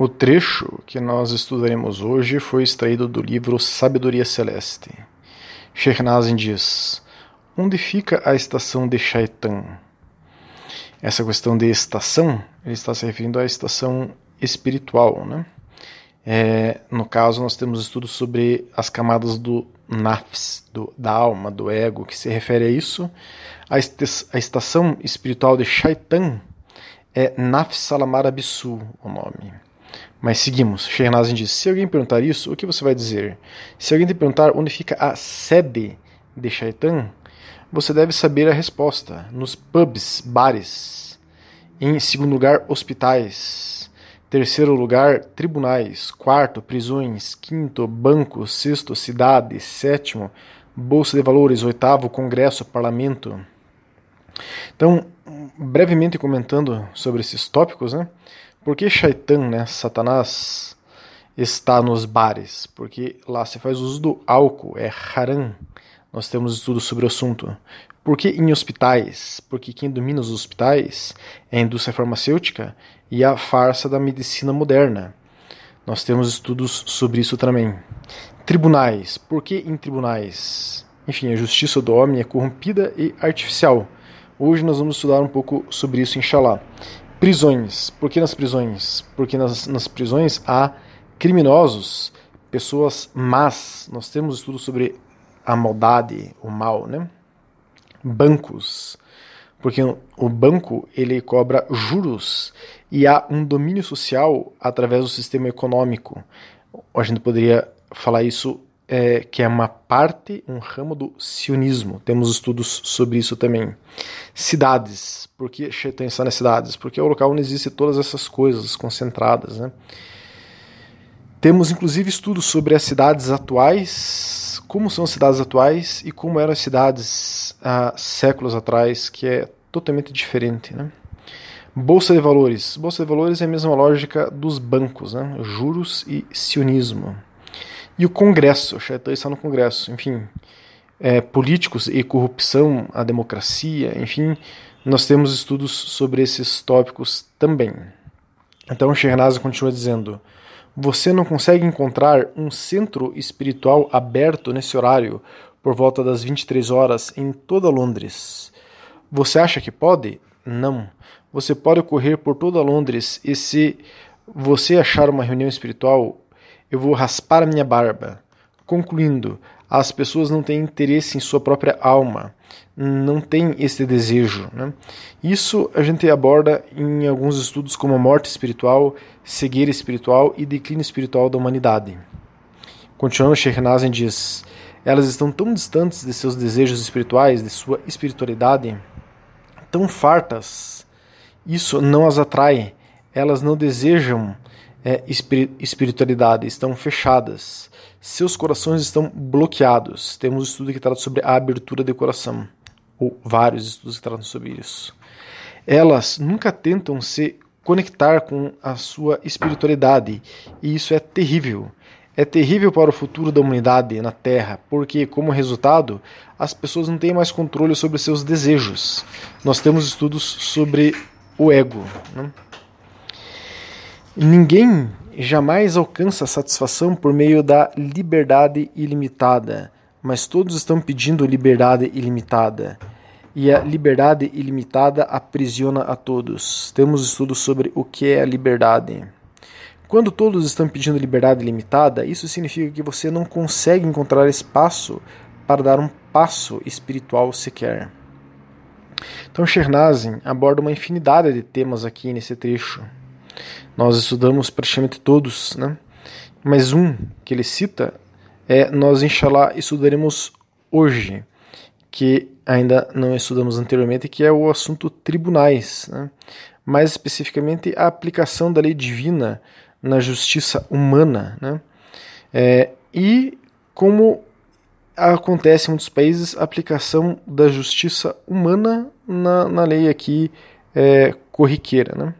O trecho que nós estudaremos hoje foi extraído do livro Sabedoria Celeste. Shernazin diz: Onde fica a estação de Shaitan? Essa questão de estação, ele está se referindo à estação espiritual, né? É, no caso, nós temos estudos sobre as camadas do nafs, do, da alma, do ego, que se refere a isso. A, a estação espiritual de Shaitan é Nafs Salamar Absu, o nome. Mas seguimos. Shehnazin diz: se alguém perguntar isso, o que você vai dizer? Se alguém te perguntar onde fica a sede de Shaitan, você deve saber a resposta. Nos pubs, bares. Em segundo lugar, hospitais. Terceiro lugar, tribunais. Quarto, prisões. Quinto, banco. Sexto, cidade. Sétimo, bolsa de valores. Oitavo, congresso, parlamento. Então, brevemente comentando sobre esses tópicos, né? Por que Shaitan, né, Satanás, está nos bares? Porque lá se faz uso do álcool, é haram. Nós temos estudos sobre o assunto. Por que em hospitais? Porque quem domina os hospitais é a indústria farmacêutica e a farsa da medicina moderna. Nós temos estudos sobre isso também. Tribunais. Por que em tribunais? Enfim, a justiça do homem é corrompida e artificial. Hoje nós vamos estudar um pouco sobre isso, inshallah. Prisões. Por que nas prisões? Porque nas, nas prisões há criminosos, pessoas más. Nós temos estudos sobre a maldade, o mal, né? Bancos. Porque o banco ele cobra juros e há um domínio social através do sistema econômico. A gente poderia falar isso é, que é uma parte, um ramo do sionismo. Temos estudos sobre isso também. Cidades. Por que está nas cidades? Porque é o local onde existem todas essas coisas concentradas. Né? Temos inclusive estudos sobre as cidades atuais, como são as cidades atuais e como eram as cidades há séculos atrás, que é totalmente diferente. Né? Bolsa de valores. Bolsa de valores é a mesma lógica dos bancos, né? juros e sionismo. E o Congresso, o Shaitan está no Congresso, enfim, é, políticos e corrupção, a democracia, enfim, nós temos estudos sobre esses tópicos também. Então Shernaz continua dizendo: você não consegue encontrar um centro espiritual aberto nesse horário por volta das 23 horas em toda Londres. Você acha que pode? Não. Você pode correr por toda Londres e se você achar uma reunião espiritual, eu vou raspar a minha barba. Concluindo, as pessoas não têm interesse em sua própria alma, não têm esse desejo. Né? Isso a gente aborda em alguns estudos como a morte espiritual, cegueira espiritual e declínio espiritual da humanidade. Continuando, Sheikh diz: elas estão tão distantes de seus desejos espirituais, de sua espiritualidade, tão fartas, isso não as atrai, elas não desejam é, espiritualidade estão fechadas, seus corações estão bloqueados. Temos um estudo que trata sobre a abertura de coração, ou vários estudos que tratam sobre isso. Elas nunca tentam se conectar com a sua espiritualidade, e isso é terrível. É terrível para o futuro da humanidade na Terra, porque, como resultado, as pessoas não têm mais controle sobre seus desejos. Nós temos estudos sobre o ego. Né? Ninguém jamais alcança satisfação por meio da liberdade ilimitada, mas todos estão pedindo liberdade ilimitada. E a liberdade ilimitada aprisiona a todos. Temos estudos sobre o que é a liberdade. Quando todos estão pedindo liberdade ilimitada, isso significa que você não consegue encontrar espaço para dar um passo espiritual sequer. Então, Shernazin aborda uma infinidade de temas aqui nesse trecho. Nós estudamos praticamente todos, né? Mas um que ele cita é nós, inshallah, estudaremos hoje, que ainda não estudamos anteriormente, que é o assunto tribunais, né? mais especificamente a aplicação da lei divina na justiça humana, né? É, e como acontece em muitos países a aplicação da justiça humana na, na lei aqui é, corriqueira, né?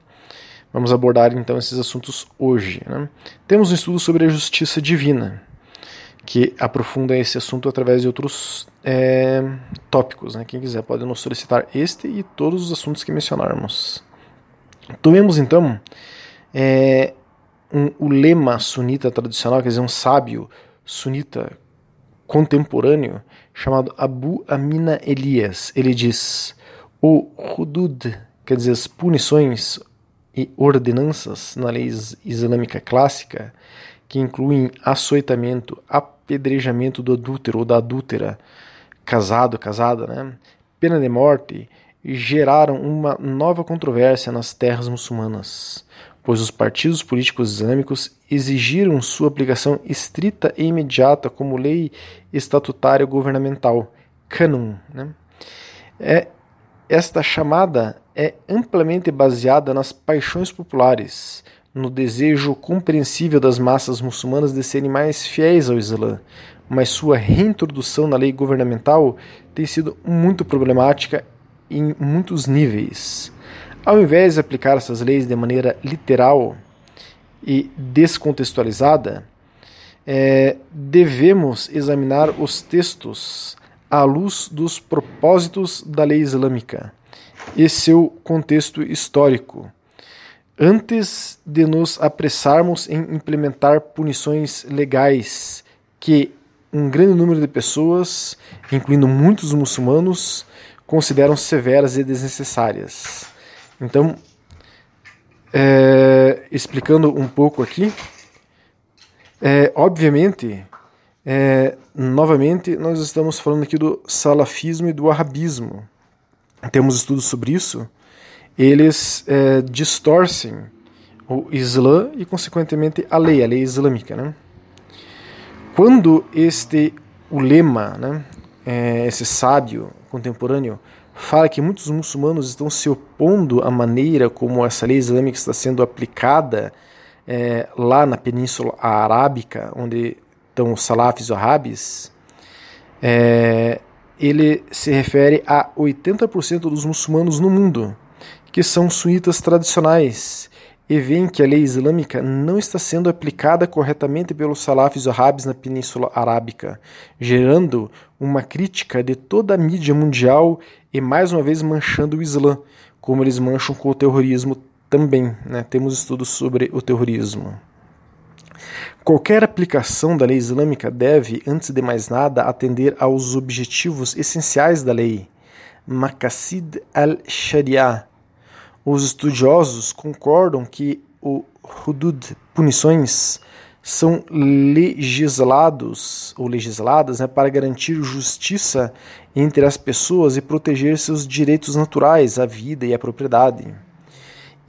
Vamos abordar então esses assuntos hoje. Né? Temos um estudo sobre a justiça divina, que aprofunda esse assunto através de outros é, tópicos. Né? Quem quiser pode nos solicitar este e todos os assuntos que mencionarmos. Tomemos então é, um sunita tradicional, quer dizer, um sábio sunita contemporâneo, chamado Abu Amina Elias. Ele diz: o hudud, quer dizer, as punições e ordenanças na lei islâmica clássica, que incluem açoitamento, apedrejamento do adúltero ou da adúltera, casado, casada, né? pena de morte, geraram uma nova controvérsia nas terras muçulmanas, pois os partidos políticos islâmicos exigiram sua aplicação estrita e imediata como lei estatutária governamental, canon. Né? É, esta chamada é amplamente baseada nas paixões populares, no desejo compreensível das massas muçulmanas de serem mais fiéis ao Islã, mas sua reintrodução na lei governamental tem sido muito problemática em muitos níveis. Ao invés de aplicar essas leis de maneira literal e descontextualizada, é, devemos examinar os textos à luz dos propósitos da lei islâmica e seu contexto histórico, antes de nos apressarmos em implementar punições legais que um grande número de pessoas, incluindo muitos muçulmanos, consideram severas e desnecessárias. Então, é, explicando um pouco aqui, é, obviamente, é, novamente, nós estamos falando aqui do salafismo e do arabismo. Temos estudos sobre isso. Eles é, distorcem o Islã e, consequentemente, a lei, a lei islâmica. Né? Quando este ulema, né, é, esse sábio contemporâneo, fala que muitos muçulmanos estão se opondo à maneira como essa lei islâmica está sendo aplicada é, lá na Península Arábica, onde estão os salafis árabes, é, ele se refere a 80% dos muçulmanos no mundo, que são sunitas tradicionais, e veem que a lei islâmica não está sendo aplicada corretamente pelos salafis árabes na Península Arábica, gerando uma crítica de toda a mídia mundial e mais uma vez manchando o Islã, como eles mancham com o terrorismo também. Né? Temos estudos sobre o terrorismo. Qualquer aplicação da lei islâmica deve, antes de mais nada, atender aos objetivos essenciais da lei, Maqasid al-Sharia. Os estudiosos concordam que o hudud, punições, são legislados ou legisladas né, para garantir justiça entre as pessoas e proteger seus direitos naturais, a vida e a propriedade.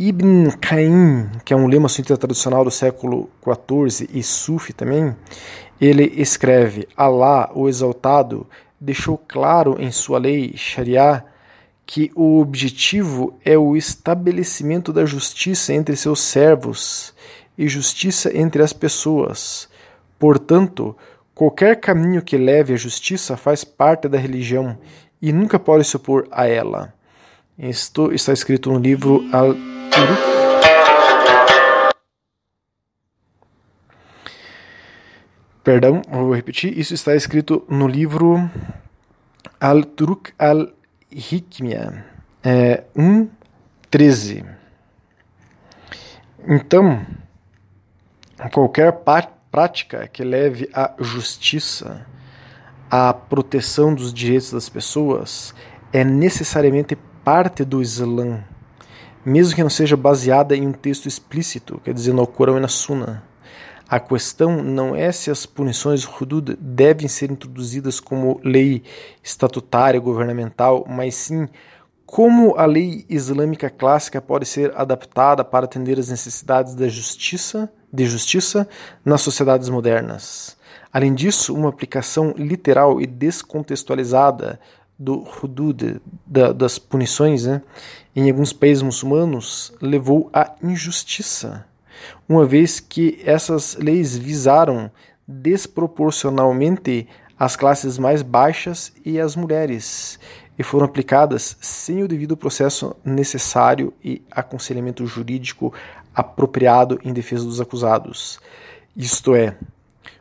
Ibn Qayyim, que é um lema sunita tradicional do século XIV e Sufi também, ele escreve: Allah, o Exaltado, deixou claro em sua lei Sharia que o objetivo é o estabelecimento da justiça entre seus servos e justiça entre as pessoas. Portanto, qualquer caminho que leve à justiça faz parte da religião e nunca pode se opor a ela. Isto está escrito no livro Al Perdão, vou repetir. Isso está escrito no livro Al-Turuk al-Hikmia, é, 1.13. Então, qualquer prática que leve à justiça, à proteção dos direitos das pessoas, é necessariamente parte do Islã mesmo que não seja baseada em um texto explícito, quer dizer, no Corão e na Sunna. A questão não é se as punições hudud devem ser introduzidas como lei estatutária governamental, mas sim como a lei islâmica clássica pode ser adaptada para atender às necessidades da justiça, de justiça nas sociedades modernas. Além disso, uma aplicação literal e descontextualizada do hudud, da, das punições, né, em alguns países muçulmanos, levou à injustiça, uma vez que essas leis visaram desproporcionalmente as classes mais baixas e as mulheres, e foram aplicadas sem o devido processo necessário e aconselhamento jurídico apropriado em defesa dos acusados. Isto é,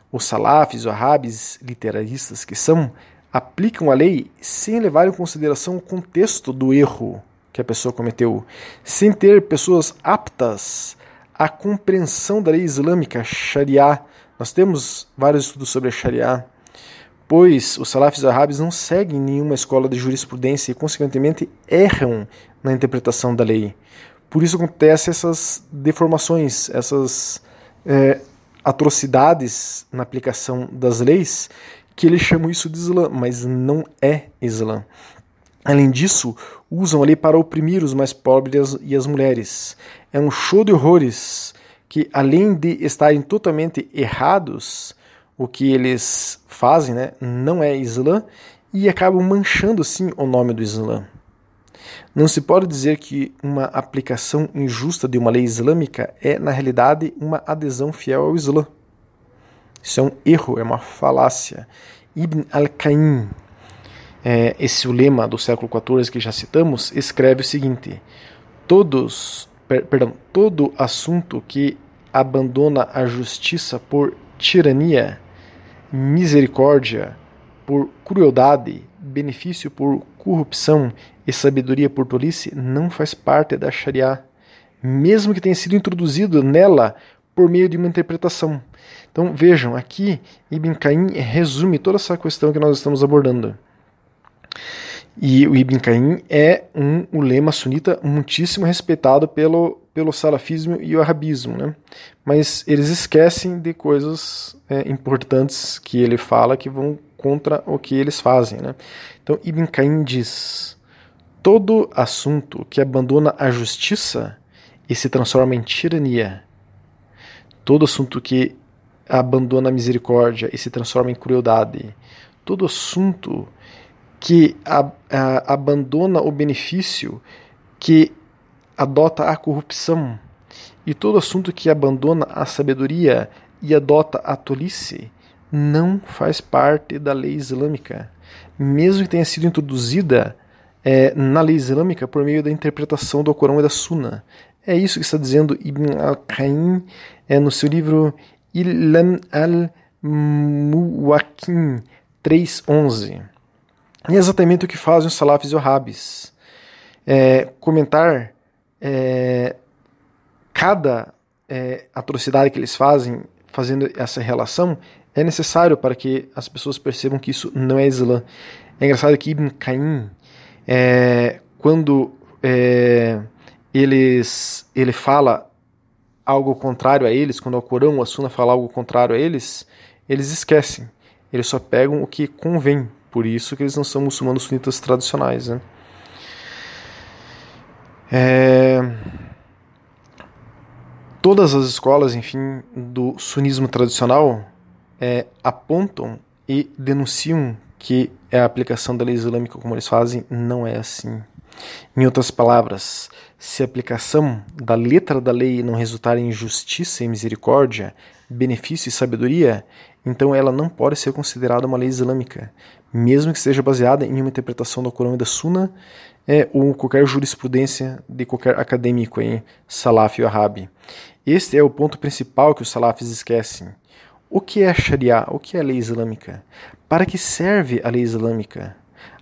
os salafis, os arabes literaristas que são, aplicam a lei sem levar em consideração o contexto do erro que a pessoa cometeu, sem ter pessoas aptas a compreensão da lei islâmica, Sharia. Nós temos vários estudos sobre a Sharia, pois os salafis árabes não seguem nenhuma escola de jurisprudência e, consequentemente, erram na interpretação da lei. Por isso acontecem essas deformações, essas é, atrocidades na aplicação das leis, que eles chamam isso de Islã, mas não é Islã. Além disso, usam a lei para oprimir os mais pobres e as mulheres. É um show de horrores que, além de estarem totalmente errados, o que eles fazem né, não é Islã e acabam manchando sim o nome do Islã. Não se pode dizer que uma aplicação injusta de uma lei islâmica é, na realidade, uma adesão fiel ao Islã. Isso é um erro, é uma falácia. Ibn al-Qaim, é, esse lema do século XIV que já citamos, escreve o seguinte: todos, per, perdão, todo assunto que abandona a justiça por tirania, misericórdia por crueldade, benefício por corrupção e sabedoria por tolice não faz parte da Sharia, mesmo que tenha sido introduzido nela por meio de uma interpretação. Então vejam, aqui Ibn Caim resume toda essa questão que nós estamos abordando. E o Ibn Caim é um ulema sunita muitíssimo respeitado pelo, pelo salafismo e o arabismo, né? mas eles esquecem de coisas é, importantes que ele fala que vão contra o que eles fazem. Né? Então Ibn Caim diz: todo assunto que abandona a justiça e se transforma em tirania, todo assunto que abandona a misericórdia e se transforma em crueldade, todo assunto que a, a, abandona o benefício, que adota a corrupção, e todo assunto que abandona a sabedoria e adota a tolice não faz parte da lei islâmica, mesmo que tenha sido introduzida é, na lei islâmica por meio da interpretação do Corão e da Sunna. É isso que está dizendo Ibn al-Qaim é, no seu livro Ilan al-Muwakin 3.11. E é exatamente o que fazem os salafis e wahhabis. É, comentar é, cada é, atrocidade que eles fazem, fazendo essa relação, é necessário para que as pessoas percebam que isso não é Islã. É engraçado que Ibn Caim, é, quando é, eles, ele fala algo contrário a eles, quando o Corão ou a Sunna fala algo contrário a eles, eles esquecem. Eles só pegam o que convém por isso que eles não são muçulmanos sunitas tradicionais. Né? É... Todas as escolas, enfim, do sunismo tradicional é, apontam e denunciam que a aplicação da lei islâmica como eles fazem não é assim. Em outras palavras, se a aplicação da letra da lei não resultar em justiça e misericórdia, benefício e sabedoria, então ela não pode ser considerada uma lei islâmica, mesmo que seja baseada em uma interpretação do Corão e da Sunna, é, ou qualquer jurisprudência de qualquer acadêmico em Salaf e Wahhabi. Este é o ponto principal que os Salafis esquecem. O que é a Sharia? O que é a lei islâmica? Para que serve a lei islâmica?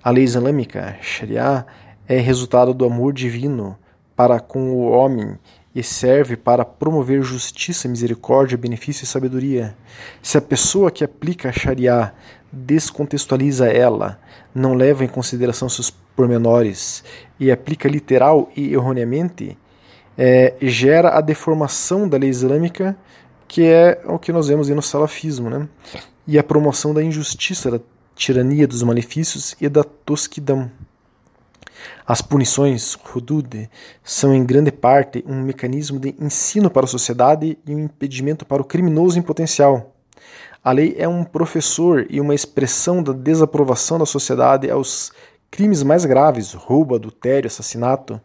A lei islâmica, Sharia, é resultado do amor divino para com o homem e serve para promover justiça, misericórdia, benefício e sabedoria. Se a pessoa que aplica a Sharia descontextualiza ela, não leva em consideração seus pormenores e aplica literal e erroneamente, é, gera a deformação da lei islâmica, que é o que nós vemos no salafismo, né? e a promoção da injustiça, da tirania dos malefícios e da tosquidão. As punições, hudud, são em grande parte um mecanismo de ensino para a sociedade e um impedimento para o criminoso em potencial. A lei é um professor e uma expressão da desaprovação da sociedade aos crimes mais graves, roubo, adultério, assassinato.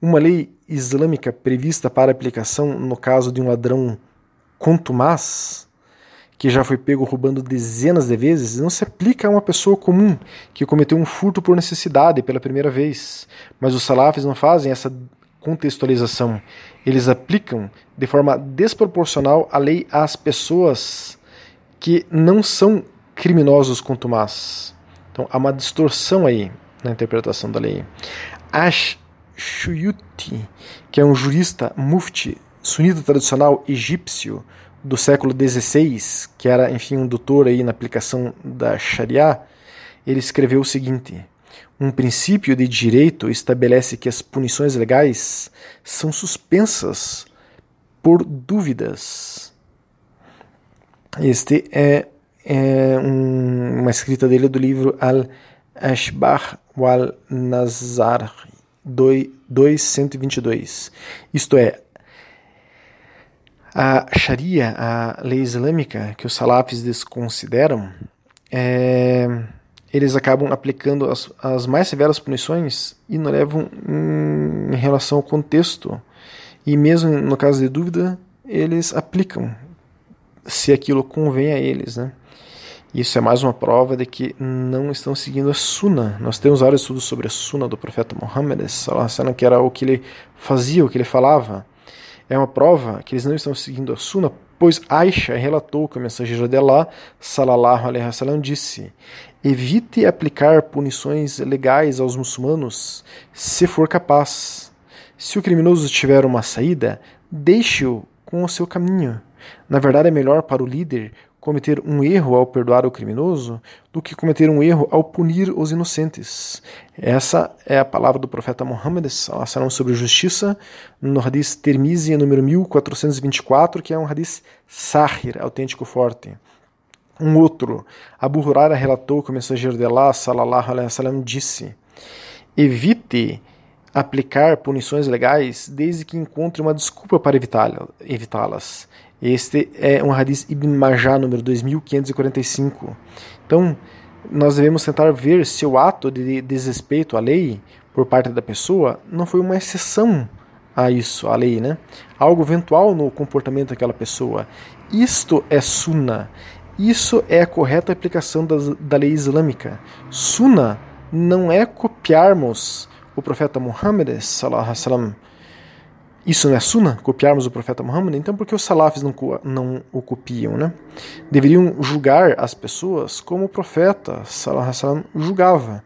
Uma lei islâmica prevista para aplicação no caso de um ladrão contumaz, que já foi pego roubando dezenas de vezes, não se aplica a uma pessoa comum que cometeu um furto por necessidade pela primeira vez. Mas os salafis não fazem essa contextualização. Eles aplicam de forma desproporcional a lei às pessoas que não são criminosos contumaz. Então há uma distorção aí na interpretação da lei. Ash Shuyuti, que é um jurista mufti sunita tradicional egípcio do século XVI, que era, enfim, um doutor aí na aplicação da Sharia, ele escreveu o seguinte: um princípio de direito estabelece que as punições legais são suspensas por dúvidas. Este é, é um, uma escrita dele do livro Al-Ashbah wal-Nazar 222. Isto é, a Sharia, a lei islâmica que os salafis desconsideram, é, eles acabam aplicando as, as, mais severas punições e não levam em, em relação ao contexto. E mesmo no caso de dúvida, eles aplicam se aquilo convém a eles, né? Isso é mais uma prova de que não estão seguindo a Sunna. Nós temos vários estudos sobre a Sunna do profeta Muhammad, que era o que ele fazia, o que ele falava é uma prova que eles não estão seguindo a Sunna, pois Aisha relatou que o mensageiro de Allah, salallahu alaihi wasallam, disse: Evite aplicar punições legais aos muçulmanos se for capaz. Se o criminoso tiver uma saída, deixe-o com o seu caminho. Na verdade, é melhor para o líder cometer um erro ao perdoar o criminoso do que cometer um erro ao punir os inocentes. Essa é a palavra do profeta Muhammad sobre justiça no hadith Termizi, número 1424, que é um hadith sahir, autêntico forte. Um outro, Abu Huraira relatou que o mensageiro de Allah, salallahu alaihi wasallam, disse: Evite aplicar punições legais desde que encontre uma desculpa para evitá-las. Este é um hadith Ibn Majah, número 2545. Então, nós devemos tentar ver se o ato de desrespeito à lei por parte da pessoa não foi uma exceção a isso, à lei, né? Algo eventual no comportamento daquela pessoa. Isto é sunna. Isso é a correta aplicação da, da lei islâmica. Sunna não é copiarmos o profeta Muhammad sallallahu alaihi wasallam isso não é Sunna, copiarmos o profeta Muhammad? Então por que os salafis não, não o copiam? Né? Deveriam julgar as pessoas como o profeta sallam, julgava.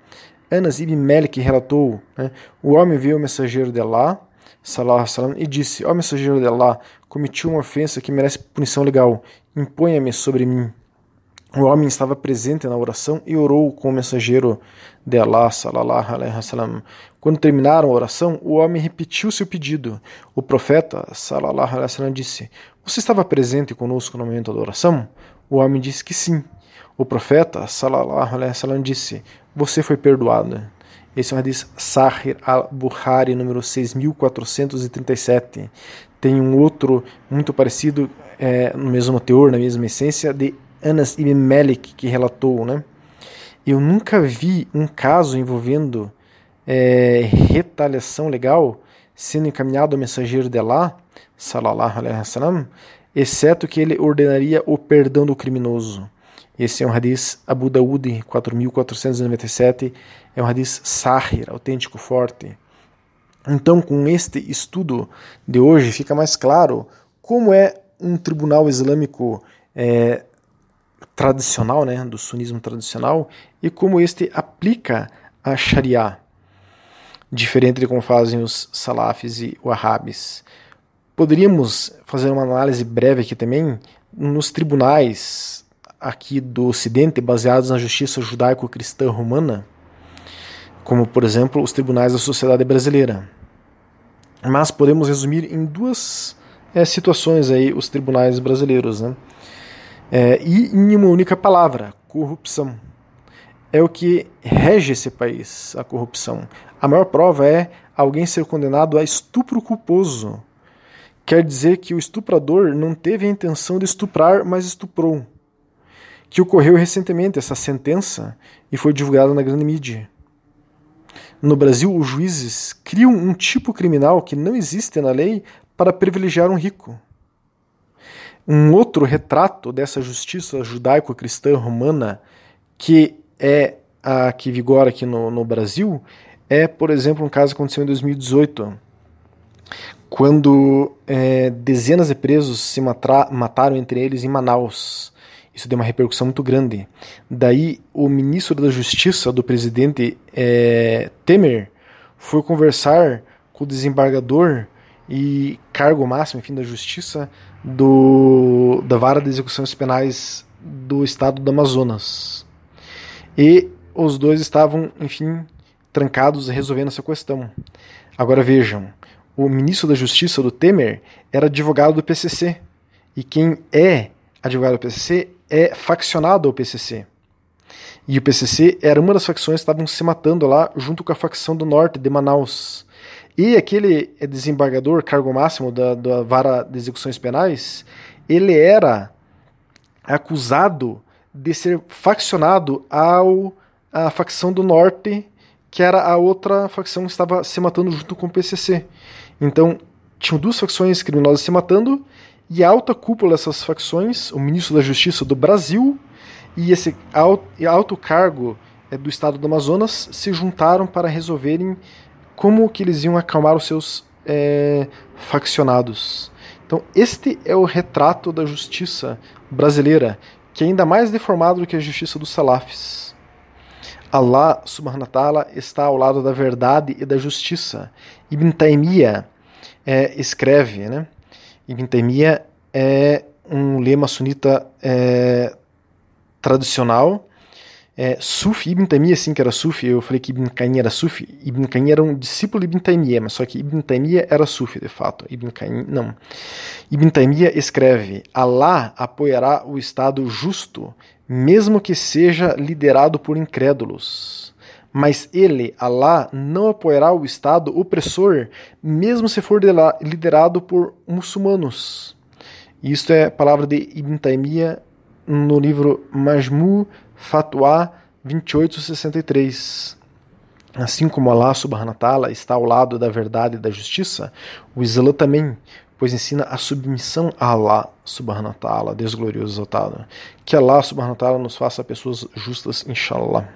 Anas ibn Malik relatou, né, o homem viu o mensageiro de Allah sallam, e disse, ó mensageiro de Allah, cometi uma ofensa que merece punição legal, imponha-me sobre mim. O homem estava presente na oração e orou com o mensageiro de Allah, salallahu alaihi wasallam. Quando terminaram a oração, o homem repetiu seu pedido. O profeta, salallahu alaihi wasallam, disse: Você estava presente conosco no momento da oração? O homem disse que sim. O profeta, salallahu alaihi wasallam, disse: Você foi perdoado. Esse é um hadith Sahir al-Bukhari, número 6437. Tem um outro muito parecido, é, no mesmo teor, na mesma essência, de Anas ibn Malik que relatou, né? Eu nunca vi um caso envolvendo é, retaliação legal sendo encaminhado ao mensageiro de Allah, salallahu alaihi wasallam, exceto que ele ordenaria o perdão do criminoso. Esse é um hadith Abu Daud 4497, é um hadith sahir, autêntico, forte. Então, com este estudo de hoje, fica mais claro como é um tribunal islâmico é, tradicional, né, do sunismo tradicional, e como este aplica a Sharia, diferente de como fazem os salafis e wahhabis. Poderíamos fazer uma análise breve aqui também nos tribunais aqui do Ocidente baseados na justiça judaico-cristã romana, como por exemplo os tribunais da sociedade brasileira. Mas podemos resumir em duas é, situações aí os tribunais brasileiros, né? É, e em uma única palavra: corrupção. É o que rege esse país, a corrupção. A maior prova é alguém ser condenado a estupro culposo. Quer dizer que o estuprador não teve a intenção de estuprar, mas estuprou. Que ocorreu recentemente essa sentença e foi divulgada na grande mídia. No Brasil, os juízes criam um tipo criminal que não existe na lei para privilegiar um rico. Um outro retrato dessa justiça judaico-cristã romana, que é a que vigora aqui no, no Brasil, é, por exemplo, um caso que aconteceu em 2018, quando é, dezenas de presos se mataram entre eles em Manaus. Isso deu uma repercussão muito grande. Daí, o ministro da Justiça do presidente é, Temer foi conversar com o desembargador e cargo máximo, enfim, da justiça do, da vara de execuções penais do estado do Amazonas. E os dois estavam, enfim, trancados resolvendo essa questão. Agora vejam, o ministro da Justiça do Temer era advogado do PCC. E quem é advogado do PCC é faccionado ao PCC. E o PCC era uma das facções que estavam se matando lá junto com a facção do norte de Manaus. E aquele desembargador, cargo máximo da, da vara de execuções penais, ele era acusado de ser faccionado ao a facção do norte que era a outra facção que estava se matando junto com o PCC. Então, tinham duas facções criminosas se matando e a alta cúpula dessas facções, o ministro da Justiça do Brasil e esse alto cargo é, do estado do Amazonas se juntaram para resolverem como que eles iam acalmar os seus é, faccionados. Então, este é o retrato da justiça brasileira, que é ainda mais deformado do que a justiça dos salafis. Allah subhanahu wa ta'ala está ao lado da verdade e da justiça. Ibn Taymiyyah é, escreve, né? Ibn Taymiyyah é um lema sunita é, tradicional. É, Sufi, Ibn Taymiyyah sim que era Sufi, eu falei que Ibn Qayyim era Sufi. Ibn Qayyim era um discípulo de Ibn Taymiyyah, mas só que Ibn Taymiyyah era Sufi de fato. Ibn Qayyim não. Ibn Taymiyyah escreve: Allah apoiará o Estado justo mesmo que seja liderado por incrédulos. Mas ele, Allah, não apoiará o Estado opressor, mesmo se for liderado por muçulmanos. Isto é palavra de Ibn Taymiyyah no livro Majmu Fatwa 2863. Assim como Allah subhanahu wa ta'ala está ao lado da verdade e da justiça, o Islã também, pois ensina a submissão a Allah subhanahu wa ta'ala, Deus glorioso exaltado. Que Allah subhanahu wa ta'ala nos faça pessoas justas, inshallah.